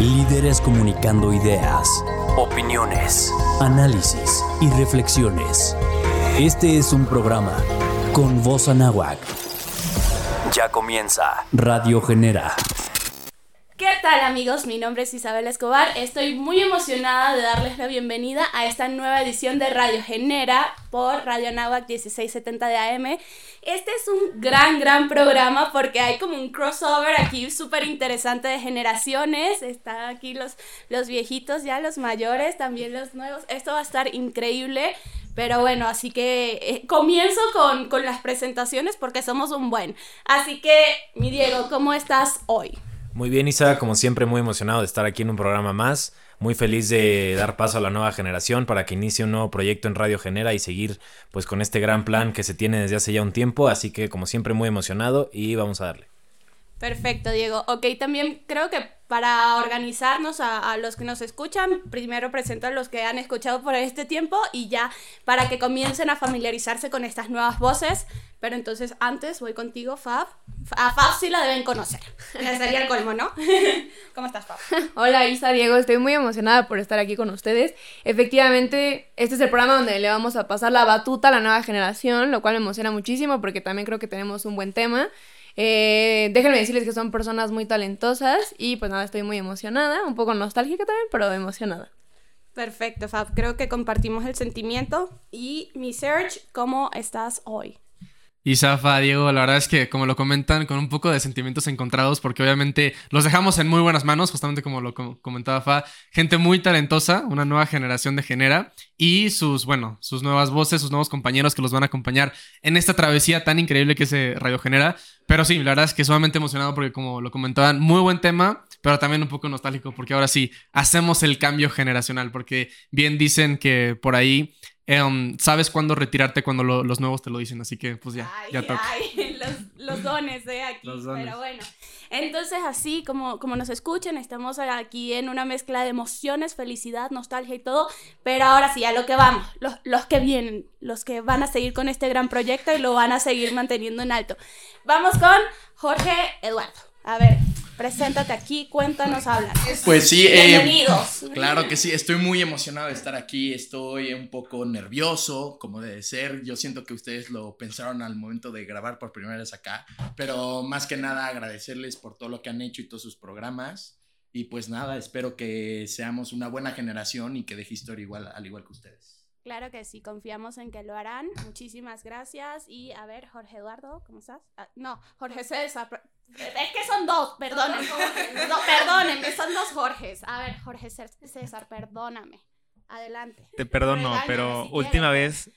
Líderes comunicando ideas, opiniones, análisis y reflexiones. Este es un programa con voz anáhuac. Ya comienza Radio Genera. ¿Qué tal amigos? Mi nombre es Isabel Escobar. Estoy muy emocionada de darles la bienvenida a esta nueva edición de Radio Genera por Radio Nahuac 1670 de AM. Este es un gran, gran programa porque hay como un crossover aquí súper interesante de generaciones. Están aquí los, los viejitos ya, los mayores, también los nuevos. Esto va a estar increíble. Pero bueno, así que eh, comienzo con, con las presentaciones porque somos un buen. Así que, mi Diego, ¿cómo estás hoy? Muy bien, Isa, como siempre, muy emocionado de estar aquí en un programa más. Muy feliz de dar paso a la nueva generación para que inicie un nuevo proyecto en Radio Genera y seguir pues con este gran plan que se tiene desde hace ya un tiempo. Así que como siempre muy emocionado y vamos a darle. Perfecto, Diego. Ok, también creo que para organizarnos a, a, los que nos escuchan, primero presento a los que han escuchado por este tiempo y ya para que comiencen a familiarizarse con estas nuevas voces. Pero entonces antes voy contigo, Fab. A Fab sí la deben conocer. Sería el colmo, ¿no? ¿Cómo estás, Fab? Hola, Isa, Diego. Estoy muy emocionada por estar aquí con ustedes. Efectivamente, este es el programa donde le vamos a pasar la batuta a la nueva generación, lo cual me emociona muchísimo porque también creo que tenemos un buen tema. Eh, déjenme decirles que son personas muy talentosas y pues nada, estoy muy emocionada, un poco nostálgica también, pero emocionada. Perfecto, Fab. Creo que compartimos el sentimiento. Y mi Serge, ¿cómo estás hoy? Y Zafa, Diego, la verdad es que como lo comentan, con un poco de sentimientos encontrados, porque obviamente los dejamos en muy buenas manos, justamente como lo comentaba Fa, gente muy talentosa, una nueva generación de Genera, y sus, bueno, sus nuevas voces, sus nuevos compañeros que los van a acompañar en esta travesía tan increíble que es Radio Genera. Pero sí, la verdad es que sumamente emocionado porque como lo comentaban, muy buen tema, pero también un poco nostálgico, porque ahora sí, hacemos el cambio generacional, porque bien dicen que por ahí Um, sabes cuándo retirarte cuando lo, los nuevos te lo dicen, así que pues ya, ay, ya toca. Ay, los, los, dones de aquí, los dones. pero bueno. Entonces así como, como nos escuchan, estamos aquí en una mezcla de emociones, felicidad, nostalgia y todo, pero ahora sí, a lo que vamos, los, los que vienen, los que van a seguir con este gran proyecto y lo van a seguir manteniendo en alto. Vamos con Jorge Eduardo. A ver, Preséntate aquí, cuéntanos, habla. Pues sí, eh, bienvenidos. Eh, claro que sí, estoy muy emocionado de estar aquí, estoy un poco nervioso, como debe ser. Yo siento que ustedes lo pensaron al momento de grabar por primera vez acá, pero más que nada agradecerles por todo lo que han hecho y todos sus programas. Y pues nada, espero que seamos una buena generación y que deje historia igual, al igual que ustedes. Claro que sí, confiamos en que lo harán. Muchísimas gracias. Y a ver, Jorge Eduardo, ¿cómo estás? Ah, no, Jorge César. Es que son dos, perdónenme. No, perdónenme, son dos Jorges. A ver, Jorge César, perdóname. Adelante. Te perdono, pero última vez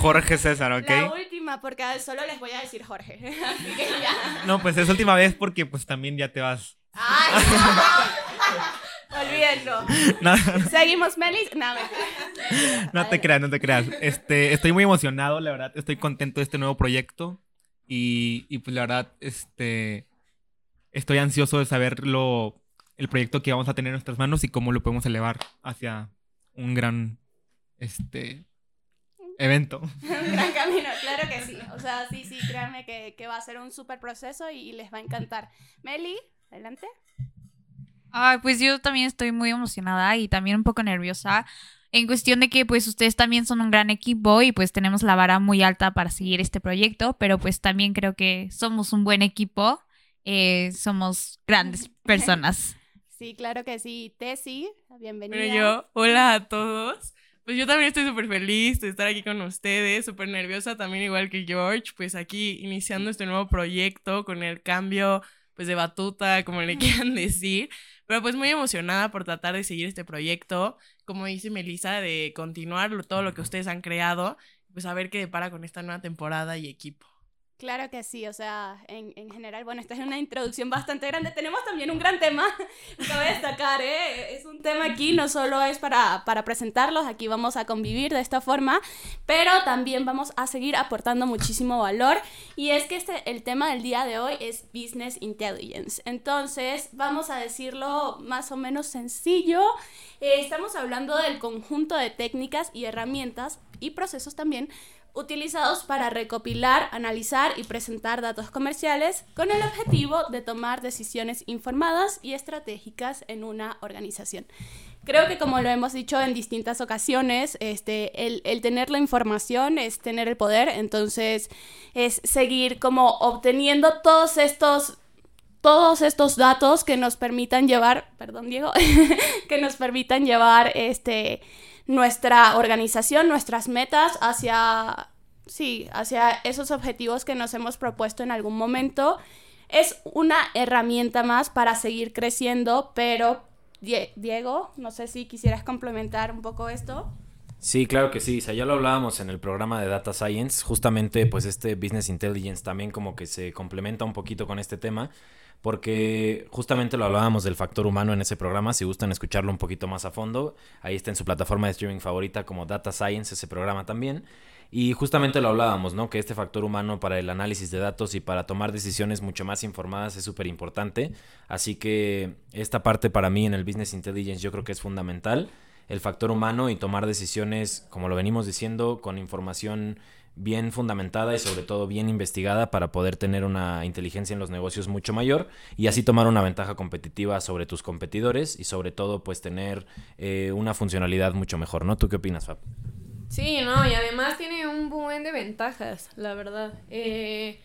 Jorge César, ¿ok? La última, porque solo les voy a decir Jorge. Así que ya. No, pues es última vez porque pues también ya te vas. Ay, Olvídenlo. Seguimos, Melis. No, no te creas, no te creas. Este, estoy muy emocionado, la verdad. Estoy contento de este nuevo proyecto. Y, y pues la verdad, este, estoy ansioso de saber lo, el proyecto que vamos a tener en nuestras manos y cómo lo podemos elevar hacia un gran, este, evento. un gran camino, claro que sí. O sea, sí, sí, créanme que, que va a ser un súper proceso y, y les va a encantar. Meli, adelante. Ay, pues yo también estoy muy emocionada y también un poco nerviosa en cuestión de que pues ustedes también son un gran equipo y pues tenemos la vara muy alta para seguir este proyecto, pero pues también creo que somos un buen equipo, eh, somos grandes personas. Sí, claro que sí. Tessy, bienvenida. Pero yo, hola a todos. Pues yo también estoy súper feliz de estar aquí con ustedes, súper nerviosa también igual que George, pues aquí iniciando este nuevo proyecto con el cambio pues de batuta, como le quieran decir. Pero pues muy emocionada por tratar de seguir este proyecto, como dice Melissa, de continuar todo lo que ustedes han creado, pues a ver qué depara con esta nueva temporada y equipo. Claro que sí, o sea, en, en, general, bueno, esta es una introducción bastante grande. Tenemos también un gran tema, a destacar, ¿eh? Es un tema aquí, no solo es para, para presentarlos, aquí vamos a convivir de esta forma, pero también vamos a seguir aportando muchísimo valor. Y es que este, el tema del día de hoy es Business Intelligence. Entonces, vamos a decirlo más o menos sencillo. Eh, estamos hablando del conjunto de técnicas y herramientas y procesos también utilizados para recopilar, analizar y presentar datos comerciales con el objetivo de tomar decisiones informadas y estratégicas en una organización. Creo que como lo hemos dicho en distintas ocasiones, este, el, el, tener la información es tener el poder, entonces es seguir como obteniendo todos estos todos estos datos que nos permitan llevar, perdón Diego, que nos permitan llevar este, nuestra organización, nuestras metas hacia, sí, hacia esos objetivos que nos hemos propuesto en algún momento. Es una herramienta más para seguir creciendo, pero Diego, no sé si quisieras complementar un poco esto. Sí, claro que sí. O sea, ya lo hablábamos en el programa de Data Science. Justamente, pues este Business Intelligence también como que se complementa un poquito con este tema porque justamente lo hablábamos del factor humano en ese programa, si gustan escucharlo un poquito más a fondo, ahí está en su plataforma de streaming favorita como Data Science, ese programa también. Y justamente lo hablábamos, ¿no? Que este factor humano para el análisis de datos y para tomar decisiones mucho más informadas es súper importante. Así que esta parte para mí en el Business Intelligence yo creo que es fundamental. El factor humano y tomar decisiones, como lo venimos diciendo, con información bien fundamentada y sobre todo bien investigada para poder tener una inteligencia en los negocios mucho mayor y así tomar una ventaja competitiva sobre tus competidores y sobre todo pues tener eh, una funcionalidad mucho mejor, ¿no? ¿Tú qué opinas, Fab? Sí, no, y además tiene un buen de ventajas, la verdad. Eh,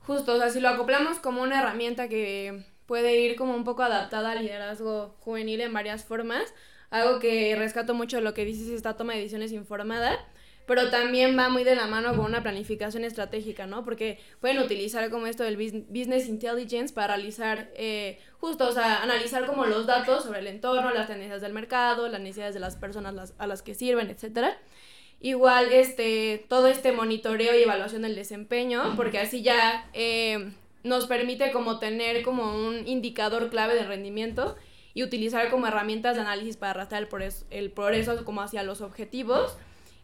justo, o sea, si lo acoplamos como una herramienta que puede ir como un poco adaptada al liderazgo juvenil en varias formas, algo que rescato mucho lo que dices esta toma de decisiones informada, pero también va muy de la mano con una planificación estratégica, ¿no? Porque pueden utilizar como esto del business intelligence para realizar, eh, justo, o sea, analizar como los datos sobre el entorno, las tendencias del mercado, las necesidades de las personas a las que sirven, etcétera. Igual, este, todo este monitoreo y evaluación del desempeño, porque así ya eh, nos permite como tener como un indicador clave de rendimiento y utilizar como herramientas de análisis para arrastrar el progreso, el progreso como hacia los objetivos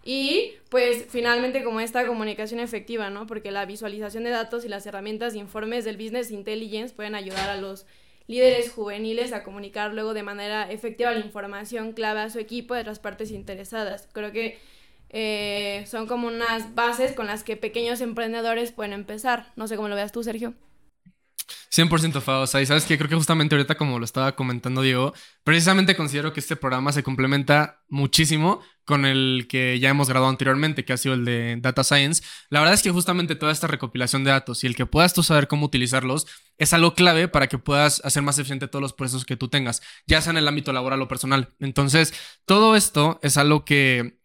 y pues finalmente como esta comunicación efectiva, ¿no? Porque la visualización de datos y las herramientas de informes del Business Intelligence pueden ayudar a los líderes juveniles a comunicar luego de manera efectiva la información clave a su equipo de otras partes interesadas. Creo que eh, son como unas bases con las que pequeños emprendedores pueden empezar. No sé cómo lo veas tú, Sergio. 100% Fa, o sea, y sabes que creo que justamente ahorita como lo estaba comentando Diego, precisamente considero que este programa se complementa muchísimo con el que ya hemos grabado anteriormente, que ha sido el de Data Science. La verdad es que justamente toda esta recopilación de datos y el que puedas tú saber cómo utilizarlos es algo clave para que puedas hacer más eficiente todos los procesos que tú tengas, ya sea en el ámbito laboral o personal. Entonces, todo esto es algo que,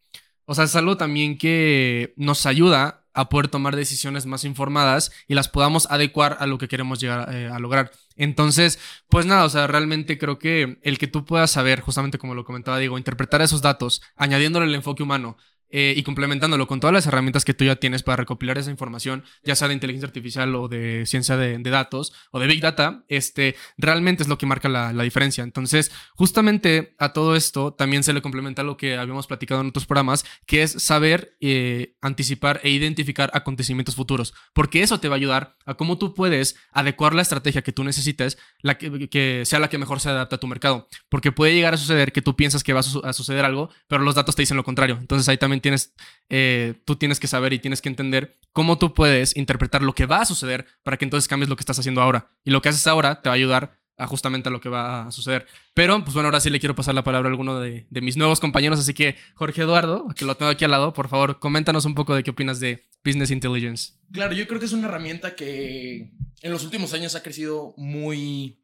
o sea, es algo también que nos ayuda a poder tomar decisiones más informadas y las podamos adecuar a lo que queremos llegar eh, a lograr. Entonces, pues nada, o sea, realmente creo que el que tú puedas saber, justamente como lo comentaba Diego, interpretar esos datos, añadiéndole el enfoque humano, eh, y complementándolo con todas las herramientas que tú ya tienes para recopilar esa información, ya sea de inteligencia artificial o de ciencia de, datos o de Big Data, este, realmente es lo que marca la, diferencia. Entonces, justamente a todo esto también se le complementa lo que habíamos platicado en otros programas, que es saber eh, anticipar e identificar acontecimientos futuros, porque eso te va a ayudar a cómo tú puedes adecuar la estrategia que tú necesites, la que, sea la que mejor se adapte a tu mercado, porque puede llegar a suceder que tú piensas que va a suceder algo, pero los datos te dicen lo contrario. Entonces ahí también tienes, eh, tú tienes que saber y tienes que entender cómo tú puedes interpretar lo que va a suceder para que entonces cambies lo que estás haciendo ahora. Y lo que haces ahora te va a ayudar a justamente a lo que va a suceder. Pero, pues bueno, ahora sí le quiero pasar la palabra a alguno de, mis nuevos compañeros. Así que, Jorge Eduardo, que lo tengo aquí al lado, por favor, coméntanos un poco de qué opinas de Business Intelligence. Claro, yo creo que es una herramienta que en los últimos años ha crecido muy,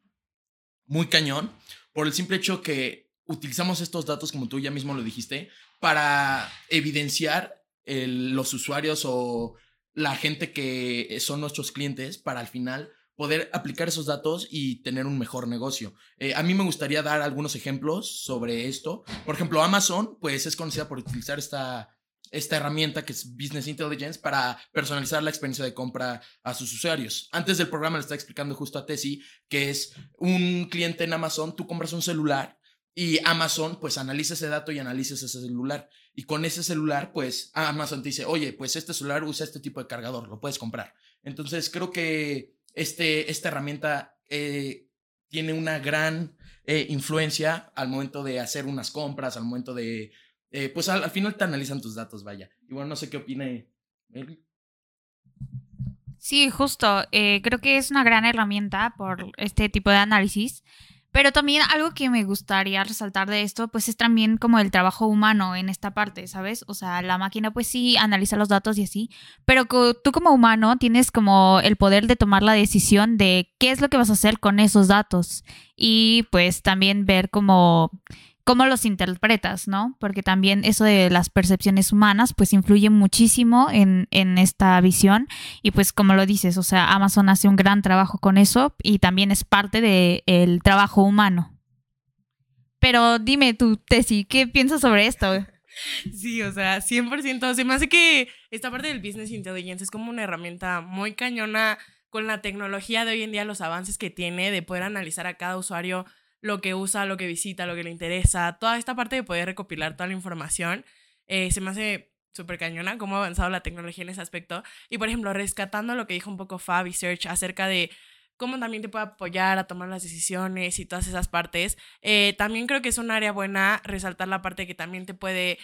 muy cañón por el simple hecho que utilizamos estos datos, como tú ya mismo lo dijiste, para evidenciar los usuarios o la gente que son nuestros clientes para al final poder aplicar esos datos y tener un mejor negocio. Eh, a mí me gustaría dar algunos ejemplos sobre esto. Por ejemplo, Amazon, pues es conocida por utilizar esta, esta herramienta que es Business Intelligence para personalizar la experiencia de compra a sus usuarios. Antes del programa le estaba explicando justo a Tessie que es un cliente en Amazon, tú compras un celular y Amazon pues analiza ese dato y analiza ese celular. Y con ese celular pues Amazon te dice, oye, pues este celular usa este tipo de cargador, lo puedes comprar. Entonces creo que este, esta herramienta eh, tiene una gran eh, influencia al momento de hacer unas compras, al momento de, eh, pues al, final te analizan tus datos, vaya. Y bueno, no sé qué opine Meli. Sí, justo. eh, creo que es una gran herramienta por este tipo de análisis. Pero también algo que me gustaría resaltar de esto, pues es también como el trabajo humano en esta parte, ¿sabes? O sea, la máquina pues sí analiza los datos y así, pero tú como humano tienes como el poder de tomar la decisión de qué es lo que vas a hacer con esos datos y pues también ver cómo, cómo los interpretas, ¿no? Porque también eso de las percepciones humanas pues influye muchísimo en, en esta visión y pues como lo dices, o sea, Amazon hace un gran trabajo con eso y también es parte del trabajo humano. Pero dime tú, Tessy, ¿qué piensas sobre esto? Sí, o sea, 100%. Se me hace que esta parte del business intelligence es como una herramienta muy cañona con la tecnología de hoy en día, los avances que tiene de poder analizar a cada usuario lo que usa, lo que visita, lo que le interesa, toda esta parte de poder recopilar toda la información. eh, se me hace súper cañona cómo ha avanzado la tecnología en ese aspecto. Y por ejemplo, rescatando lo que dijo un poco Fabi Search acerca de cómo también te puede apoyar a tomar las decisiones y todas esas partes. Eh, también creo que es un área buena resaltar la parte que también te puede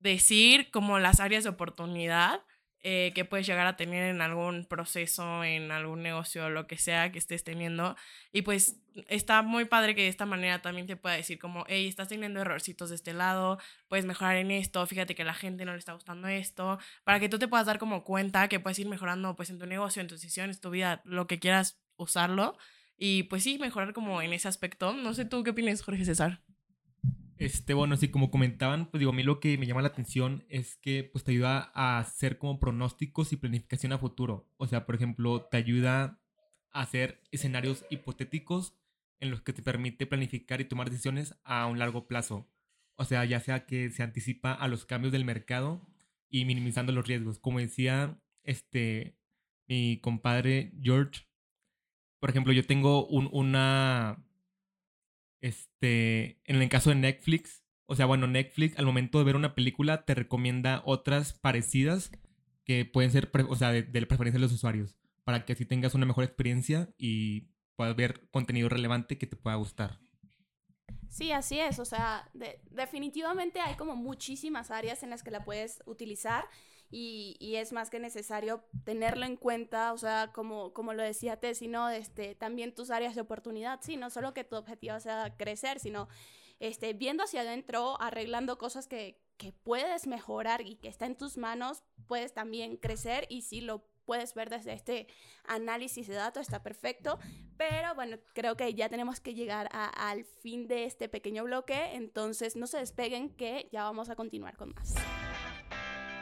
decir como las áreas de oportunidad eh, que puedes llegar a tener en algún proceso, en algún negocio, lo que sea que estés teniendo. Y pues está muy padre que de esta manera también te pueda decir como, hey, estás teniendo errorcitos de este lado, puedes mejorar en esto, fíjate que la gente no le está gustando esto, para que tú te puedas dar como cuenta que puedes ir mejorando pues en tu negocio, en tus decisiones, tu vida, lo que quieras usarlo. Y pues sí, mejorar como en ese aspecto. No sé tú qué opinas, Jorge César. Este, bueno, así como comentaban, pues digo, a mí lo que me llama la atención es que pues te ayuda a hacer como pronósticos y planificación a futuro. O sea, por ejemplo, te ayuda a hacer escenarios hipotéticos en los que te permite planificar y tomar decisiones a un largo plazo. O sea, ya sea que se anticipa a los cambios del mercado y minimizando los riesgos. Como decía este mi compadre George, por ejemplo, yo tengo un, una este, en el caso de Netflix, o sea, bueno, Netflix al momento de ver una película te recomienda otras parecidas que pueden ser, o sea, de, de la preferencia de los usuarios, para que así tengas una mejor experiencia y puedas ver contenido relevante que te pueda gustar. Sí, así es. O sea, de- definitivamente hay como muchísimas áreas en las que la puedes utilizar y, y es más que necesario tenerlo en cuenta. O sea, como, como lo decía Tessy, ¿no? Este, también tus áreas de oportunidad, sí, no solo que tu objetivo sea crecer, sino este, viendo hacia adentro, arreglando cosas que, que puedes mejorar y que está en tus manos, puedes también crecer y si lo puedes ver desde este análisis de datos, está perfecto. Pero bueno, creo que ya tenemos que llegar a- al fin de este pequeño bloque, entonces no se despeguen que ya vamos a continuar con más.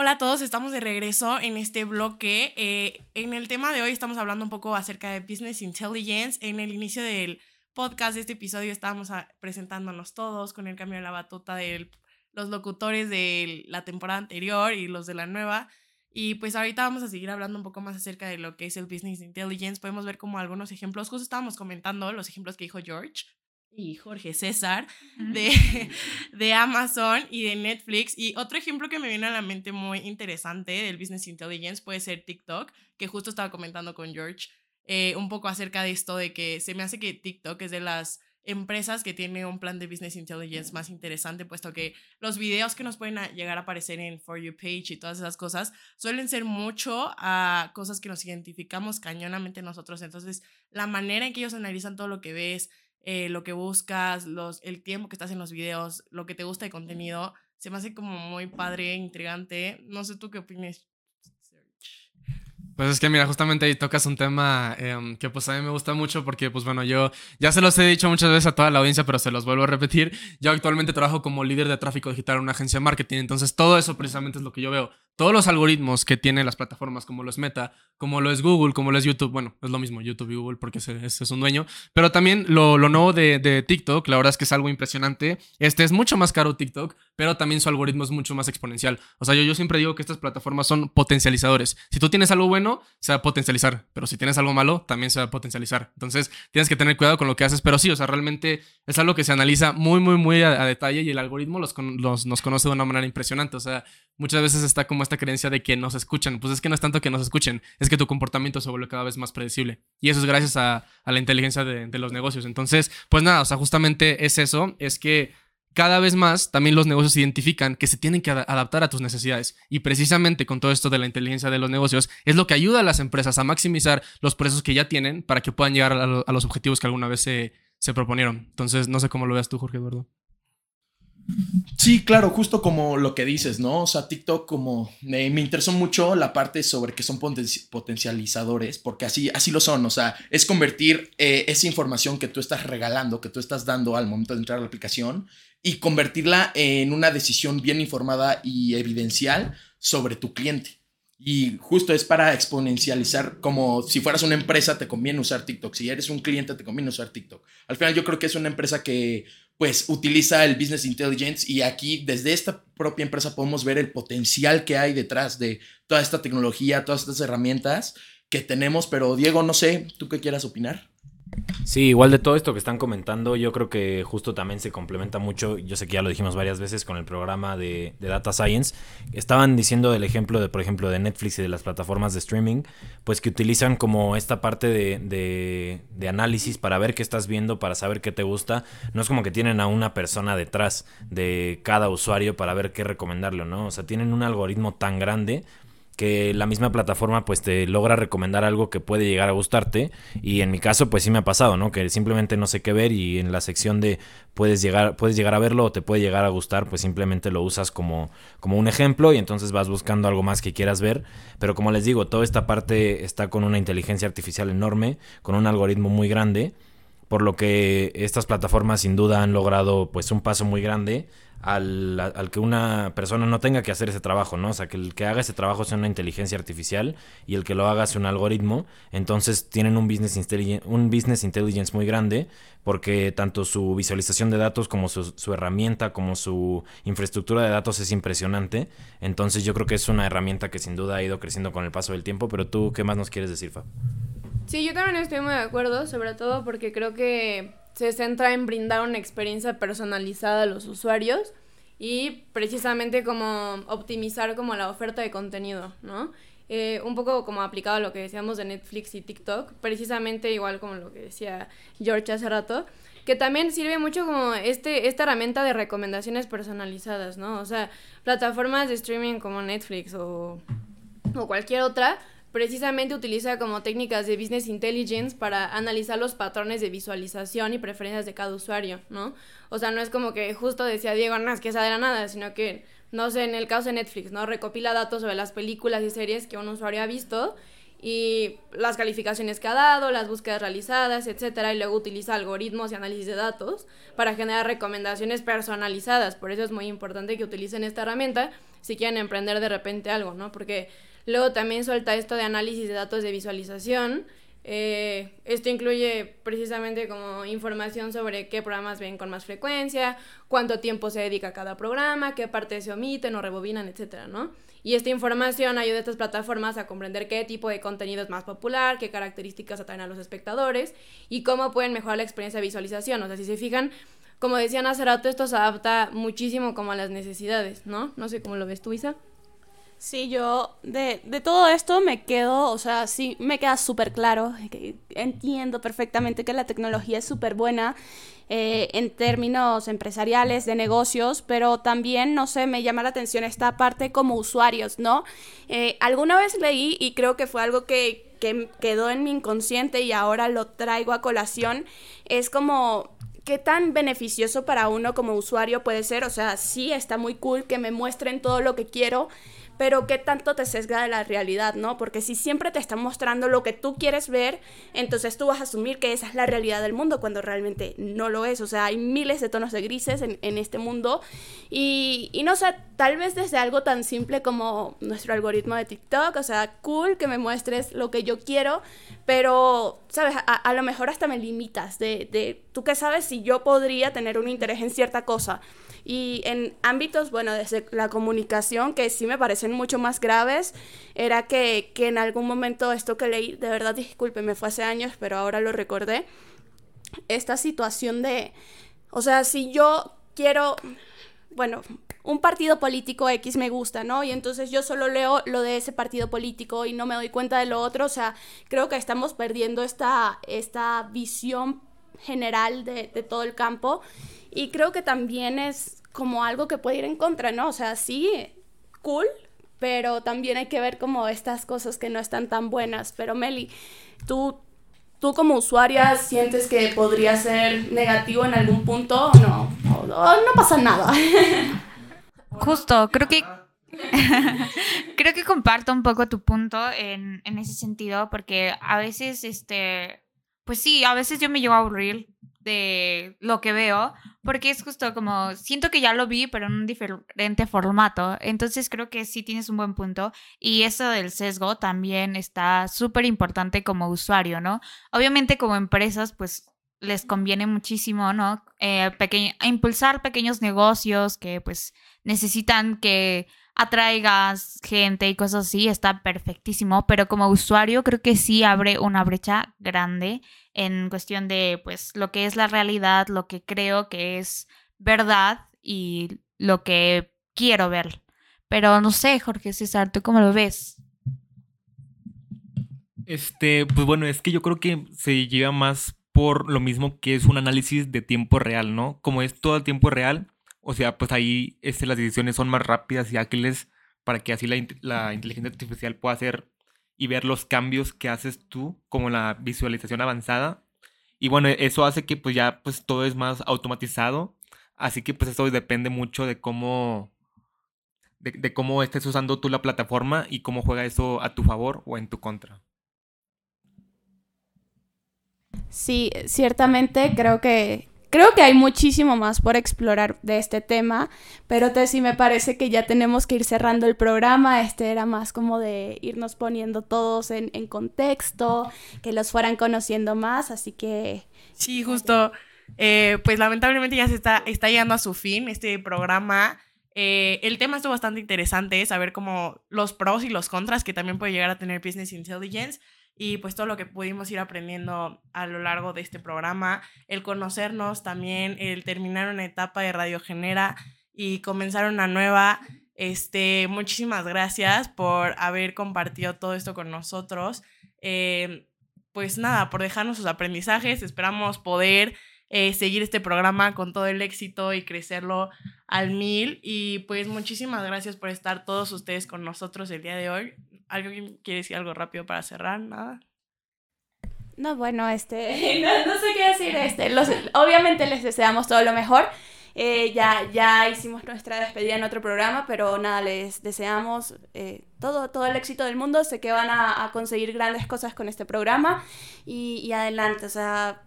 Hola a todos, estamos de regreso en este bloque. Eh, en el tema de hoy estamos hablando un poco acerca de Business Intelligence. En el inicio del podcast de este episodio estábamos a- presentándonos todos con el cambio de la batuta de los locutores de la temporada anterior y los de la nueva. Y pues ahorita vamos a seguir hablando un poco más acerca de lo que es el Business Intelligence. Podemos ver como algunos ejemplos. Justo estábamos comentando los ejemplos que dijo George y Jorge César de, de Amazon y de Netflix. Y otro ejemplo que me viene a la mente muy interesante del Business Intelligence puede ser TikTok, que justo estaba comentando con George eh, un poco acerca de esto, de que se me hace que TikTok es de las empresas que tiene un plan de Business Intelligence más interesante, puesto que los videos que nos pueden a- llegar a aparecer en For You Page y todas esas cosas suelen ser mucho a cosas que nos identificamos cañonamente nosotros. Entonces, la manera en que ellos analizan todo lo que ves, eh, lo que buscas, los, el tiempo que estás en los videos, lo que te gusta de contenido, se me hace como muy padre, intrigante. No sé tú qué opinas. Pues es que mira, justamente ahí tocas un tema em, que pues a mí me gusta mucho porque pues bueno, yo ya se los he dicho muchas veces a toda la audiencia, pero se los vuelvo a repetir. Yo actualmente trabajo como líder de tráfico digital en una agencia de marketing, entonces todo eso precisamente es lo que yo veo. todos los algoritmos que tienen las plataformas, como lo es Meta, como lo es Google, como lo es YouTube, bueno, es lo mismo YouTube y Google porque ese, es un dueño, pero también lo, lo nuevo de, de, TikTok, la verdad es que es algo impresionante. Este es mucho más caro TikTok, pero también su algoritmo es mucho más exponencial. O sea, yo, yo siempre digo que estas plataformas son potencializadores. Si tú tienes algo bueno, se va a potencializar, pero si tienes algo malo, también se va a potencializar. Entonces, tienes que tener cuidado con lo que haces, pero sí, o sea, realmente es algo que se analiza muy, muy, muy a, detalle y el algoritmo los, los, nos conoce de una manera impresionante. O sea, muchas veces está como esta creencia de que nos escuchan. Pues es que no es tanto que nos escuchen, es que tu comportamiento se vuelve cada vez más predecible. Y eso es gracias a, la inteligencia de, los negocios. Entonces, pues nada, o sea, justamente es eso, es que cada vez más también los negocios identifican que se tienen que adaptar a tus necesidades. Y precisamente con todo esto de la inteligencia de los negocios es lo que ayuda a las empresas a maximizar los precios que ya tienen para que puedan llegar a, los objetivos que alguna vez se, se proponieron. Entonces, no sé cómo lo veas tú, Jorge Eduardo. Sí, claro, justo como lo que dices, ¿no? O sea, TikTok como me interesó mucho la parte sobre que son potencializadores, porque así, así lo son, o sea, es convertir eh, esa información que tú estás regalando, que tú estás dando al momento de entrar a la aplicación y convertirla en una decisión bien informada y evidencial sobre tu cliente. Y justo es para exponencializar, como si fueras una empresa, te conviene usar TikTok. Si eres un cliente, te conviene usar TikTok. Al final yo creo que es una empresa que pues utiliza el business intelligence y aquí desde esta propia empresa podemos ver el potencial que hay detrás de toda esta tecnología, todas estas herramientas que tenemos, pero Diego, no sé, ¿tú qué quieras opinar? Sí, igual de todo esto que están comentando, yo creo que justo también se complementa mucho, yo sé que ya lo dijimos varias veces con el programa de, Data Science, estaban diciendo el ejemplo de, por ejemplo, de Netflix y de las plataformas de streaming, pues que utilizan como esta parte de, de análisis para ver qué estás viendo, para saber qué te gusta, no es como que tienen a una persona detrás de cada usuario para ver qué recomendarle, ¿no? O sea, tienen un algoritmo tan grande que la misma plataforma pues te logra recomendar algo que puede llegar a gustarte y en mi caso pues sí me ha pasado, ¿no? Que simplemente no sé qué ver y en la sección de puedes llegar puedes llegar a verlo o te puede llegar a gustar, pues simplemente lo usas como como un ejemplo y entonces vas buscando algo más que quieras ver, pero como les digo, toda esta parte está con una inteligencia artificial enorme, con un algoritmo muy grande, por lo que estas plataformas sin duda han logrado pues un paso muy grande al, que una persona no tenga que hacer ese trabajo, ¿no? O sea, que el que haga ese trabajo sea una inteligencia artificial y el que lo haga sea un algoritmo. Entonces tienen un business, un business intelligence muy grande porque tanto su visualización de datos como su, su, herramienta, como su infraestructura de datos es impresionante. Entonces yo creo que es una herramienta que sin duda ha ido creciendo con el paso del tiempo. Pero tú, ¿qué más nos quieres decir, Fab? Sí, yo también estoy muy de acuerdo, sobre todo porque creo que se centra en brindar una experiencia personalizada a los usuarios y precisamente como optimizar como la oferta de contenido, ¿no? Eh, un poco como aplicado a lo que decíamos de Netflix y TikTok, precisamente igual como lo que decía George hace rato, que también sirve mucho como este, esta herramienta de recomendaciones personalizadas, ¿no? O sea, plataformas de streaming como Netflix o, o cualquier otra precisamente utiliza como técnicas de business intelligence para analizar los patrones de visualización y preferencias de cada usuario, ¿no? O sea, no es como que justo decía Diego, no es que esa de la nada, sino que, no sé, en el caso de Netflix, ¿no? Recopila datos sobre las películas y series que un usuario ha visto y las calificaciones que ha dado, las búsquedas realizadas, etcétera, y luego utiliza algoritmos y análisis de datos para generar recomendaciones personalizadas. Por eso es muy importante que utilicen esta herramienta si quieren emprender de repente algo, ¿no? Porque Luego también suelta esto de análisis de datos de visualización. Eh, esto incluye precisamente como información sobre qué programas ven con más frecuencia, cuánto tiempo se dedica a cada programa, qué partes se omiten o rebobinan, etcétera, ¿no? Y esta información ayuda a estas plataformas a comprender qué tipo de contenido es más popular, qué características atraen a los espectadores y cómo pueden mejorar la experiencia de visualización. O sea, si se fijan, como decían hace rato, esto se adapta muchísimo como a las necesidades, ¿no? No sé cómo lo ves tú, Isa. Sí, yo de, de, todo esto me quedo, o sea, sí, me queda súper claro, entiendo perfectamente que la tecnología es súper buena eh, en términos empresariales, de negocios, pero también, no sé, me llama la atención esta parte como usuarios, ¿no? Eh, alguna vez leí y creo que fue algo que, que quedó en mi inconsciente y ahora lo traigo a colación, es como qué tan beneficioso para uno como usuario puede ser. O sea, sí está muy cool que me muestren todo lo que quiero, pero qué tanto te sesga de la realidad, ¿no? Porque si siempre te están mostrando lo que tú quieres ver, entonces tú vas a asumir que esa es la realidad del mundo cuando realmente no lo es. O sea, hay miles de tonos de grises en, este mundo y, y, no sé, tal vez desde algo tan simple como nuestro algoritmo de TikTok, o sea, cool que me muestres lo que yo quiero, pero, ¿sabes? A, lo mejor hasta me limitas de, de, tú qué sabes si yo podría tener un interés en cierta cosa. Y en ámbitos, bueno, desde la comunicación, que sí me parecen mucho más graves, era que, que en algún momento esto que leí, de verdad, disculpe, me fue hace años, pero ahora lo recordé, esta situación de, o sea, si yo quiero, bueno, un partido político X me gusta, ¿no? Y entonces yo solo leo lo de ese partido político y no me doy cuenta de lo otro, o sea, creo que estamos perdiendo esta, esta visión general de, todo el campo y creo que también es como algo que puede ir en contra, ¿no? O sea, sí, cool, pero también hay que ver como estas cosas que no están tan buenas. Pero Meli, tú, tú como usuaria sientes que podría ser negativo en algún punto o no, no pasa nada. Justo, creo que creo que comparto un poco tu punto en, en ese sentido, porque a veces, este, pues sí, a veces yo me llevo a aburrir de lo que veo, porque es justo como, siento que ya lo vi, pero en un diferente formato. Entonces creo que sí tienes un buen punto. Y eso del sesgo también está súper importante como usuario, ¿no? Obviamente como empresas, pues les conviene muchísimo, ¿no? Eh, impulsar pequeños negocios que pues necesitan que atraigas gente y cosas así, está perfectísimo, pero como usuario creo que sí abre una brecha grande en cuestión de pues lo que es la realidad, lo que creo que es verdad y lo que quiero ver. Pero no sé, Jorge César, ¿tú cómo lo ves? Este, pues bueno, es que yo creo que se lleva más por lo mismo que es un análisis de tiempo real, ¿no? Como es todo el tiempo real, o sea, pues ahí este, las decisiones son más rápidas y ágiles para que así la, la, inteligencia artificial pueda hacer y ver los cambios que haces tú, como la visualización avanzada. Y bueno, eso hace que pues ya pues todo es más automatizado. Así que pues eso depende mucho de cómo, de, de cómo estés usando tú la plataforma y cómo juega eso a tu favor o en tu contra. Sí, ciertamente creo que Creo que hay muchísimo más por explorar de este tema, pero sí me parece que ya tenemos que ir cerrando el programa. Este era más como de irnos poniendo todos en, en contexto, que los fueran conociendo más, así que... Sí, justo. Eh, pues lamentablemente ya se está, está llegando a su fin este programa. Eh, el tema estuvo bastante interesante, saber como los pros y los contras que también puede llegar a tener Business Intelligence y pues todo lo que pudimos ir aprendiendo a lo largo de este programa, el conocernos también, el terminar una etapa de Radio Genera y comenzar una nueva. Este, muchísimas gracias por haber compartido todo esto con nosotros. Eh, pues nada, por dejarnos sus aprendizajes. Esperamos poder eh, seguir este programa con todo el éxito y crecerlo al mil. Y pues muchísimas gracias por estar todos ustedes con nosotros el día de hoy. ¿Alguien quiere decir algo rápido para cerrar? Nada. No, bueno, este, no, no sé qué decir. Este, los, obviamente les deseamos todo lo mejor. Eh, ya, ya hicimos nuestra despedida en otro programa, pero nada, les deseamos eh, todo, todo el éxito del mundo. Sé que van a, conseguir grandes cosas con este programa y, y adelante. O sea,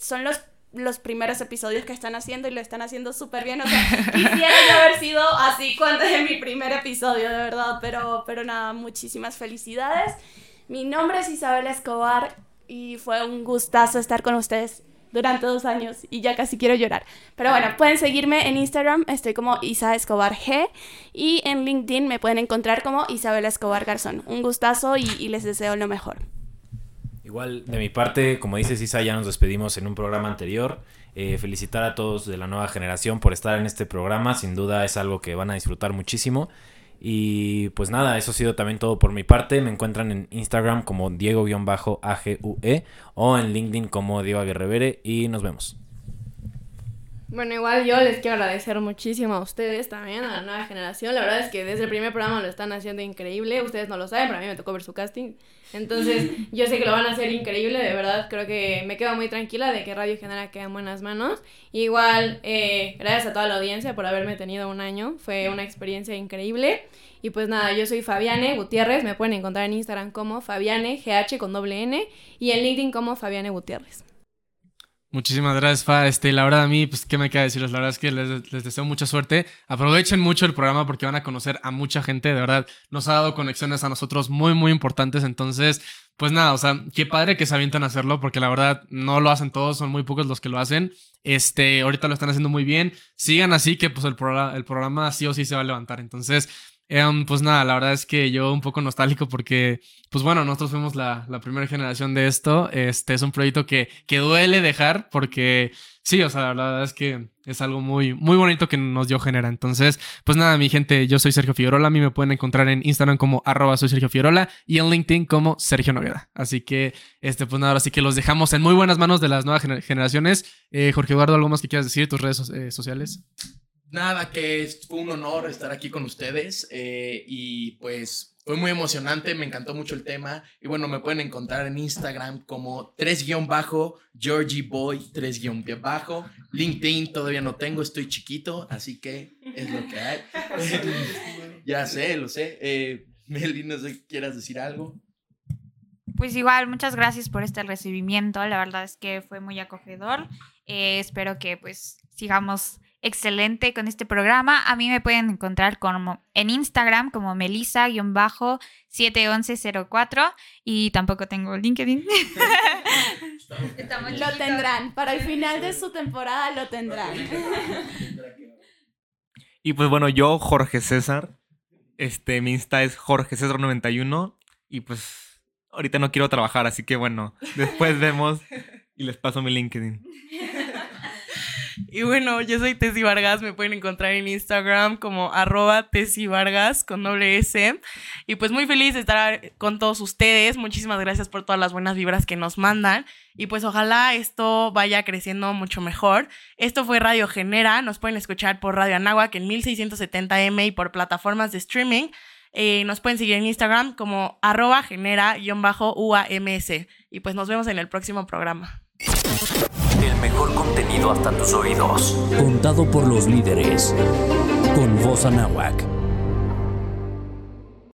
son los los primeros episodios que están haciendo y lo están haciendo súper bien. O sea, quisiera yo haber sido así cuando en mi primer episodio, de verdad. Pero, pero nada, muchísimas felicidades. Mi nombre es Isabel Escobar y fue un gustazo estar con ustedes durante dos años y ya casi quiero llorar. Pero bueno, pueden seguirme en Instagram, estoy como Isa Escobar G y en LinkedIn me pueden encontrar como Isabel Escobar Garzón. Un gustazo y, y les deseo lo mejor. Igual, de mi parte, como dices Isa, ya nos despedimos en un programa anterior. Eh, felicitar a todos de la nueva generación por estar en este programa. Sin duda es algo que van a disfrutar muchísimo. Y pues nada, eso ha sido también todo por mi parte. Me encuentran en Instagram como Diego-AGUE o en LinkedIn como Diego Aguirrevere y nos vemos. Bueno, igual yo les quiero agradecer muchísimo a ustedes también, a la nueva generación. La verdad es que desde el primer programa lo están haciendo increíble. Ustedes no lo saben, pero a mí me tocó ver su casting. Entonces, yo sé que lo van a hacer increíble, de verdad. Creo que me quedo muy tranquila de que Radio Genera queda en buenas manos. Igual, eh, gracias a toda la audiencia por haberme tenido un año. Fue una experiencia increíble. Y pues nada, yo soy Fabiane Gutiérrez. Me pueden encontrar en Instagram como Fabiane GH con doble N y en LinkedIn como Fabiane Gutiérrez. Muchísimas gracias, Fa. Este, la verdad, a mí, pues, ¿qué me queda decirles? La verdad es que les, les, deseo mucha suerte. Aprovechen mucho el programa porque van a conocer a mucha gente. De verdad, nos ha dado conexiones a nosotros muy, muy importantes. Entonces, pues nada, o sea, qué padre que se avientan a hacerlo porque la verdad no lo hacen todos, son muy pocos los que lo hacen. Este, ahorita lo están haciendo muy bien. Sigan así que, pues, el, programa, el programa sí o sí se va a levantar. Entonces, Em, pues nada, la verdad es que yo un poco nostálgico porque, pues bueno, nosotros fuimos la, primera generación de esto. Este es un proyecto que, duele dejar porque, sí, o sea, la verdad es que es algo muy, muy bonito que nos dio genera. Entonces, pues nada, mi gente, yo soy Sergio Figueroa. A mí me pueden encontrar en Instagram como arroba soy Sergio Figueroa y en LinkedIn como Sergio Nogueda. Así que, este, pues nada, así que los dejamos en muy buenas manos de las nuevas generaciones. Eh, Jorge Eduardo, ¿algo más que quieras decir? ¿Tus redes eh, sociales? Nada, que fue un honor estar aquí con ustedes eh, y pues fue muy emocionante, me encantó mucho el tema y bueno, me pueden encontrar en Instagram como 3-bajo, Georgie Boy 3-bajo, LinkedIn todavía no tengo, estoy chiquito, así que es lo que hay. ya sé, lo sé. Eh, Meli, no sé, ¿quieras decir algo? Pues igual, muchas gracias por este recibimiento, la verdad es que fue muy acogedor. Eh, espero que pues sigamos excelente con este programa. A mí me pueden encontrar como en Instagram como melissa-71104 y tampoco tengo LinkedIn. lo tendrán, para el final de su temporada lo tendrán. Y pues bueno, yo, Jorge César, este, mi Insta es Jorge César91 y pues ahorita no quiero trabajar, así que bueno, después vemos y les paso mi LinkedIn. Y bueno, yo soy Tessy Vargas, me pueden encontrar en Instagram como arroba Tessy Vargas con doble S. Y pues muy feliz de estar con todos ustedes. Muchísimas gracias por todas las buenas vibras que nos mandan. Y pues ojalá esto vaya creciendo mucho mejor. Esto fue Radio Genera, nos pueden escuchar por Radio Anáhuac en 1670M y por plataformas de streaming. Eh, nos pueden seguir en Instagram como arroba genera-uams. Y pues nos vemos en el próximo programa. El mejor contenido hasta tus oídos. Contado por los líderes. Con voz anáhuac.